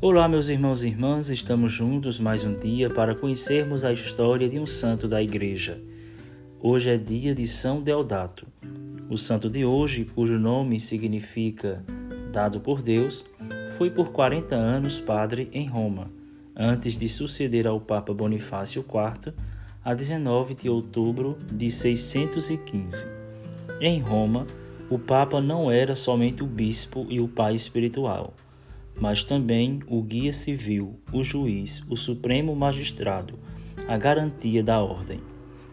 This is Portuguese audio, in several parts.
Olá, meus irmãos e irmãs, estamos juntos mais um dia para conhecermos a história de um santo da Igreja. Hoje é dia de São Deodato. O santo de hoje, cujo nome significa dado por Deus, foi por 40 anos padre em Roma, antes de suceder ao Papa Bonifácio IV, a 19 de outubro de 615. Em Roma, o Papa não era somente o bispo e o pai espiritual mas também o guia civil, o juiz, o supremo magistrado, a garantia da ordem.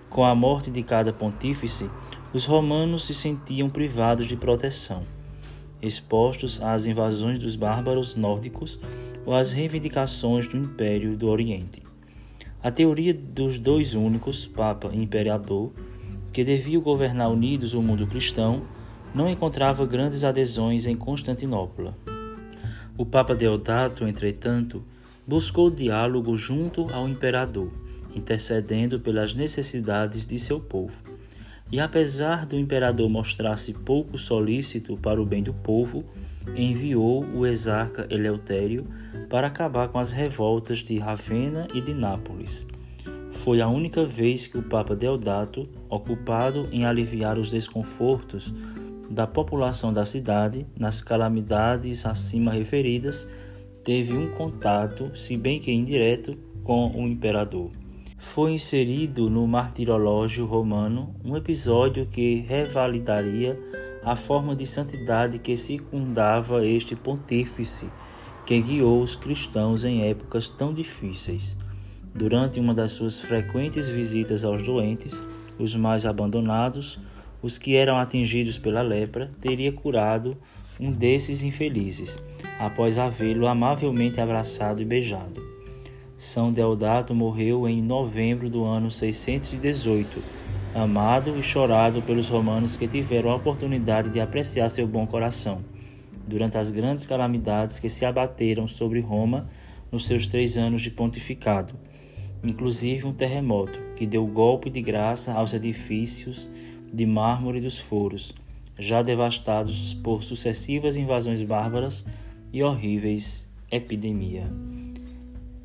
Com a morte de cada pontífice, os romanos se sentiam privados de proteção, expostos às invasões dos bárbaros nórdicos ou às reivindicações do Império do Oriente. A teoria dos dois únicos, Papa e Imperador, que deviam governar unidos o mundo cristão, não encontrava grandes adesões em Constantinopla. O Papa Deodato, entretanto, buscou diálogo junto ao imperador, intercedendo pelas necessidades de seu povo. E apesar do imperador mostrar-se pouco solícito para o bem do povo, enviou o exarca Eleutério para acabar com as revoltas de Ravenna e de Nápoles. Foi a única vez que o Papa Deodato, ocupado em aliviar os desconfortos da população da cidade, nas calamidades acima referidas, teve um contato, se bem que indireto, com o imperador. Foi inserido no martirológio romano um episódio que revalidaria a forma de santidade que circundava este pontífice que guiou os cristãos em épocas tão difíceis. Durante uma das suas frequentes visitas aos doentes, os mais abandonados, os que eram atingidos pela lepra, teria curado um desses infelizes, após havê-lo amavelmente abraçado e beijado. São Deodato morreu em novembro do ano 618, amado e chorado pelos romanos que tiveram a oportunidade de apreciar seu bom coração, durante as grandes calamidades que se abateram sobre Roma nos seus três anos de pontificado, inclusive um terremoto que deu golpe de graça aos edifícios de mármore dos foros, já devastados por sucessivas invasões bárbaras e horríveis epidemia.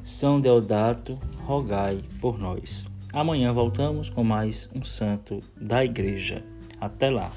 São Deodato, rogai por nós. Amanhã voltamos com mais um santo da Igreja. Até lá!